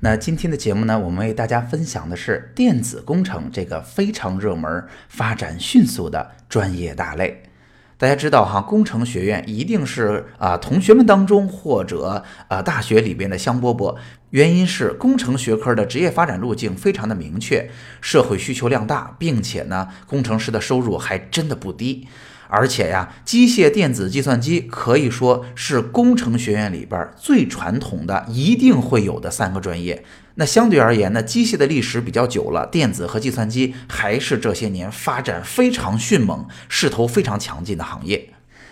那今天的节目呢，我们为大家分享的是电子工程这个非常热门、发展迅速的专业大类。大家知道哈，工程学院一定是啊同学们当中或者啊大学里边的香饽饽，原因是工程学科的职业发展路径非常的明确，社会需求量大，并且呢，工程师的收入还真的不低。而且呀，机械、电子、计算机可以说是工程学院里边最传统的，一定会有的三个专业。那相对而言呢，机械的历史比较久了，电子和计算机还是这些年发展非常迅猛、势头非常强劲的行业。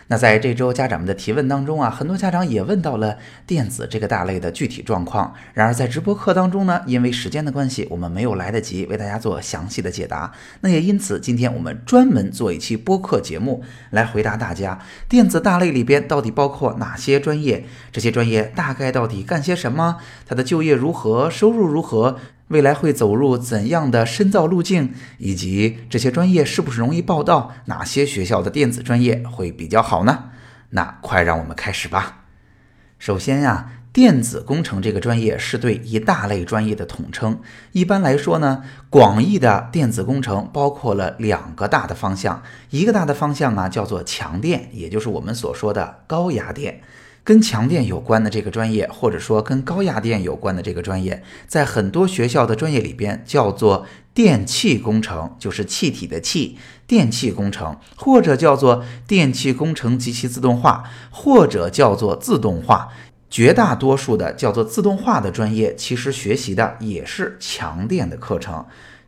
那在这周家长们的提问当中啊，很多家长也问到了电子这个大类的具体状况。然而在直播课当中呢，因为时间的关系，我们没有来得及为大家做详细的解答。那也因此，今天我们专门做一期播客节目来回答大家：电子大类里边到底包括哪些专业？这些专业大概到底干些什么？它的就业如何？收入如何？未来会走入怎样的深造路径，以及这些专业是不是容易报到？哪些学校的电子专业会比较好呢？那快让我们开始吧。首先呀，电子工程这个专业是对一大类专业的统称。一般来说呢，广义的电子工程包括了两个大的方向，一个大的方向啊叫做强电，也就是我们所说的高压电。跟强电有关的这个专业，或者说跟高压电有关的这个专业，在很多学校的专业里边叫做电气工程，就是气体的气，电气工程，或者叫做电气工程及其自动化，或者叫做自动化。绝大多数的叫做自动化的专业，其实学习的也是强电的课程。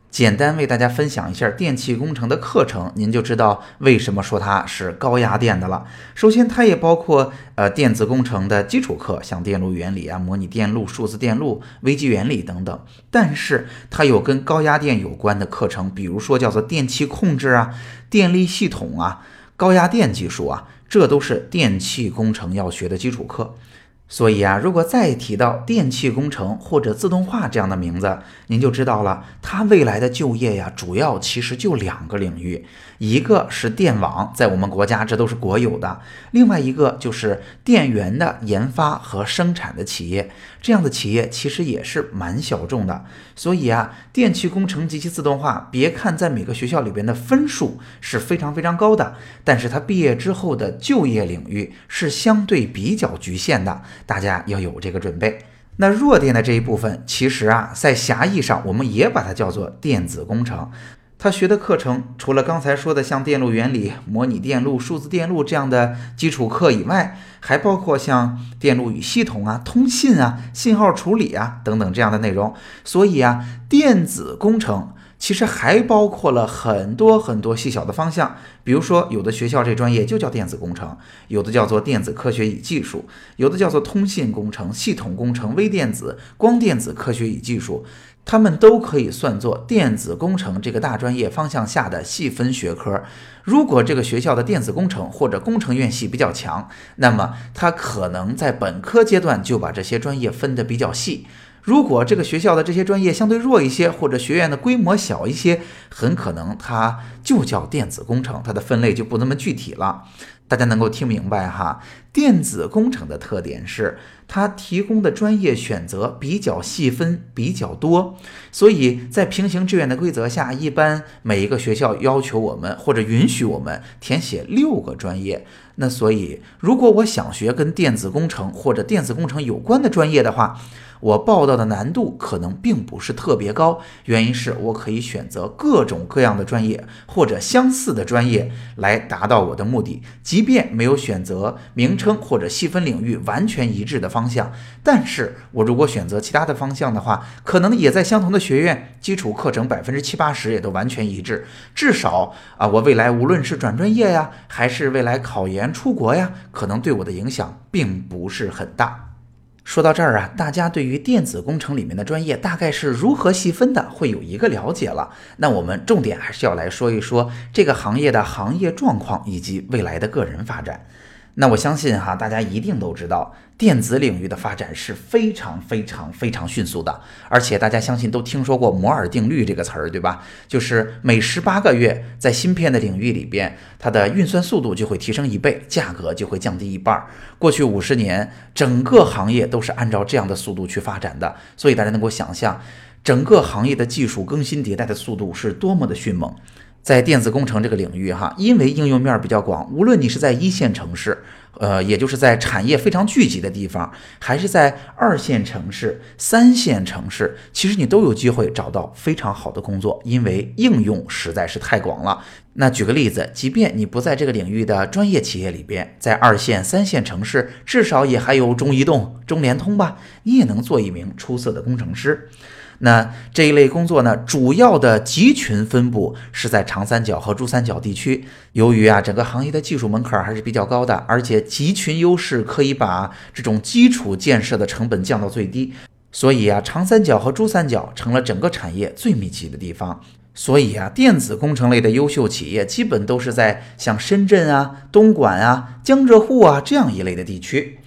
简单为大家分享一下电气工程的课程，您就知道为什么说它是高压电的了。首先，它也包括呃电子工程的基础课，像电路原理啊、模拟电路、数字电路、微机原理等等。但是，它有跟高压电有关的课程，比如说叫做电气控制啊、电力系统啊、高压电技术啊，这都是电气工程要学的基础课。所以啊，如果再提到电气工程或者自动化这样的名字，您就知道了，它未来的就业呀，主要其实就两个领域，一个是电网，在我们国家这都是国有的；另外一个就是电源的研发和生产的企业，这样的企业其实也是蛮小众的。所以啊，电气工程及其自动化，别看在每个学校里边的分数是非常非常高的，但是它毕业之后的就业领域是相对比较局限的。大家要有这个准备。那弱电的这一部分，其实啊，在狭义上，我们也把它叫做电子工程。他学的课程，除了刚才说的像电路原理、模拟电路、数字电路这样的基础课以外，还包括像电路与系统啊、通信啊、信号处理啊等等这样的内容。所以啊，电子工程。其实还包括了很多很多细小的方向，比如说有的学校这专业就叫电子工程，有的叫做电子科学与技术，有的叫做通信工程、系统工程、微电子、光电子科学与技术，它们都可以算作电子工程这个大专业方向下的细分学科。如果这个学校的电子工程或者工程院系比较强，那么它可能在本科阶段就把这些专业分得比较细。如果这个学校的这些专业相对弱一些，或者学院的规模小一些，很可能它就叫电子工程，它的分类就不那么具体了。大家能够听明白哈？电子工程的特点是它提供的专业选择比较细分，比较多，所以在平行志愿的规则下，一般每一个学校要求我们或者允许我们填写六个专业。那所以，如果我想学跟电子工程或者电子工程有关的专业的话，我报道的难度可能并不是特别高，原因是我可以选择各种各样的专业或者相似的专业来达到我的目的。即便没有选择名称或者细分领域完全一致的方向，但是我如果选择其他的方向的话，可能也在相同的学院，基础课程百分之七八十也都完全一致。至少啊，我未来无论是转专业呀，还是未来考研出国呀，可能对我的影响并不是很大。说到这儿啊，大家对于电子工程里面的专业大概是如何细分的，会有一个了解了。那我们重点还是要来说一说这个行业的行业状况以及未来的个人发展。那我相信哈，大家一定都知道，电子领域的发展是非常非常非常迅速的，而且大家相信都听说过摩尔定律这个词儿，对吧？就是每十八个月，在芯片的领域里边，它的运算速度就会提升一倍，价格就会降低一半。过去五十年，整个行业都是按照这样的速度去发展的，所以大家能够想象，整个行业的技术更新迭代的速度是多么的迅猛。在电子工程这个领域，哈，因为应用面比较广，无论你是在一线城市，呃，也就是在产业非常聚集的地方，还是在二线城市、三线城市，其实你都有机会找到非常好的工作，因为应用实在是太广了。那举个例子，即便你不在这个领域的专业企业里边，在二线、三线城市，至少也还有中移动、中联通吧，你也能做一名出色的工程师。那这一类工作呢，主要的集群分布是在长三角和珠三角地区。由于啊，整个行业的技术门槛还是比较高的，而且集群优势可以把这种基础建设的成本降到最低，所以啊，长三角和珠三角成了整个产业最密集的地方。所以啊，电子工程类的优秀企业基本都是在像深圳啊、东莞啊、江浙沪啊这样一类的地区。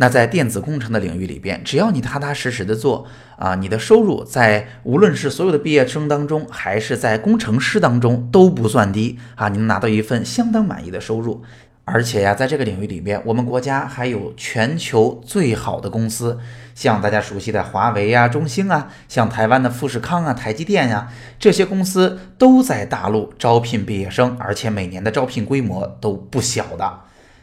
那在电子工程的领域里边，只要你踏踏实实的做啊，你的收入在无论是所有的毕业生当中，还是在工程师当中都不算低啊，你能拿到一份相当满意的收入。而且呀，在这个领域里边，我们国家还有全球最好的公司，像大家熟悉的华为呀、中兴啊，像台湾的富士康啊、台积电呀，这些公司都在大陆招聘毕业生，而且每年的招聘规模都不小的。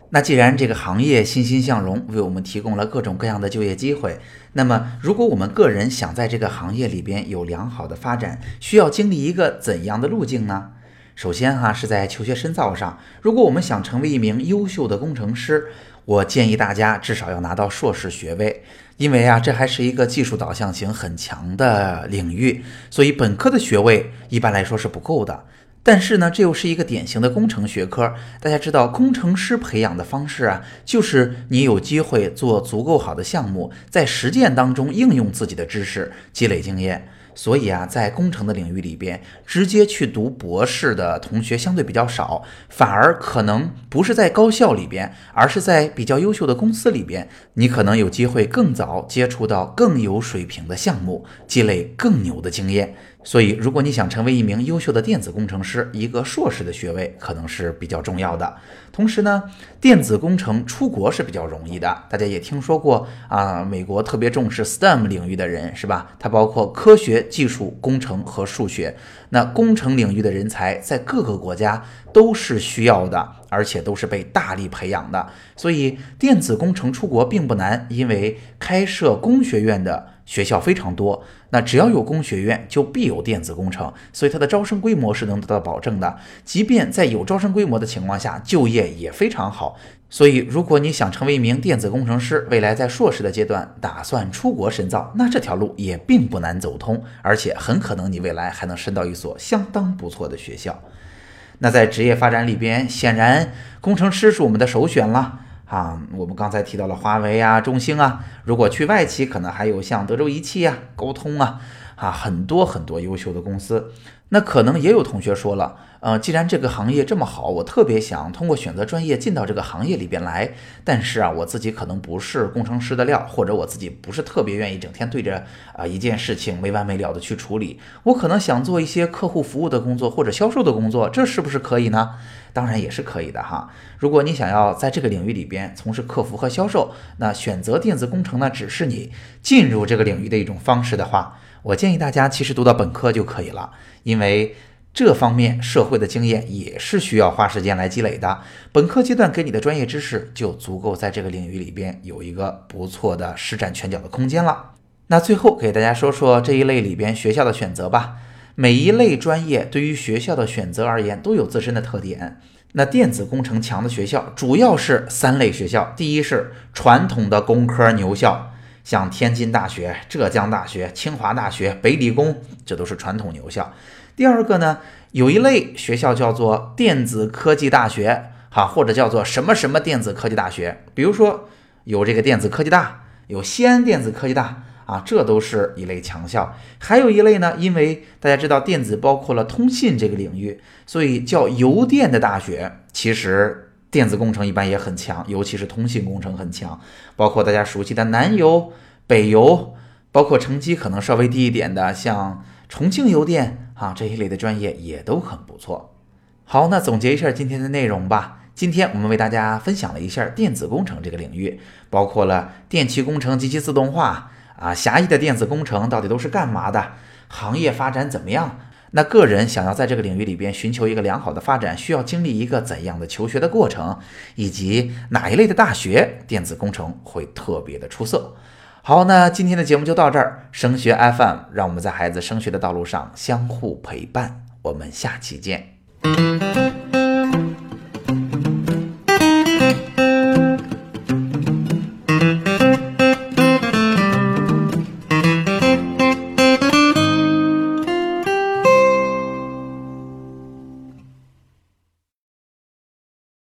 那既然这个行业欣欣向荣，为我们提供了各种各样的就业机会，那么如果我们个人想在这个行业里边有良好的发展，需要经历一个怎样的路径呢？首先哈是在求学深造上，如果我们想成为一名优秀的工程师，我建议大家至少要拿到硕士学位，因为啊这还是一个技术导向型很强的领域，所以本科的学位一般来说是不够的。但是呢，这又是一个典型的工程学科。大家知道，工程师培养的方式啊，就是你有机会做足够好的项目，在实践当中应用自己的知识，积累经验。所以啊，在工程的领域里边，直接去读博士的同学相对比较少，反而可能不是在高校里边，而是在比较优秀的公司里边，你可能有机会更早接触到更有水平的项目，积累更牛的经验。所以，如果你想成为一名优秀的电子工程师，一个硕士的学位可能是比较重要的。同时呢，电子工程出国是比较容易的。大家也听说过啊，美国特别重视 STEM 领域的人，是吧？它包括科学技术、工程和数学。那工程领域的人才在各个国家都是需要的，而且都是被大力培养的。所以，电子工程出国并不难，因为开设工学院的。学校非常多，那只要有工学院，就必有电子工程，所以它的招生规模是能得到保证的。即便在有招生规模的情况下，就业也非常好。所以，如果你想成为一名电子工程师，未来在硕士的阶段打算出国深造，那这条路也并不难走通，而且很可能你未来还能深到一所相当不错的学校。那在职业发展里边，显然工程师是我们的首选了。啊，我们刚才提到了华为啊、中兴啊，如果去外企，可能还有像德州仪器啊、高通啊，啊，很多很多优秀的公司。那可能也有同学说了，呃，既然这个行业这么好，我特别想通过选择专业进到这个行业里边来。但是啊，我自己可能不是工程师的料，或者我自己不是特别愿意整天对着啊一件事情没完没了的去处理。我可能想做一些客户服务的工作或者销售的工作，这是不是可以呢？当然也是可以的哈。如果你想要在这个领域里边从事客服和销售，那选择电子工程呢，只是你进入这个领域的一种方式的话。我建议大家其实读到本科就可以了，因为这方面社会的经验也是需要花时间来积累的。本科阶段给你的专业知识就足够在这个领域里边有一个不错的施展拳脚的空间了。那最后给大家说说这一类里边学校的选择吧。每一类专业对于学校的选择而言都有自身的特点。那电子工程强的学校主要是三类学校：第一是传统的工科牛校。像天津大学、浙江大学、清华大学、北理工，这都是传统牛校。第二个呢，有一类学校叫做电子科技大学，哈，或者叫做什么什么电子科技大学。比如说有这个电子科技大，有西安电子科技大啊，这都是一类强校。还有一类呢，因为大家知道电子包括了通信这个领域，所以叫邮电的大学。其实电子工程一般也很强，尤其是通信工程很强，包括大家熟悉的南邮、北邮，包括成绩可能稍微低一点的，像重庆邮电啊这一类的专业也都很不错。好，那总结一下今天的内容吧。今天我们为大家分享了一下电子工程这个领域，包括了电气工程、及其自动化啊，狭义的电子工程到底都是干嘛的？行业发展怎么样？那个人想要在这个领域里边寻求一个良好的发展，需要经历一个怎样的求学的过程？以及哪一类的大学电子工程会特别的出色？好，那今天的节目就到这儿。升学 FM，让我们在孩子升学的道路上相互陪伴。我们下期见。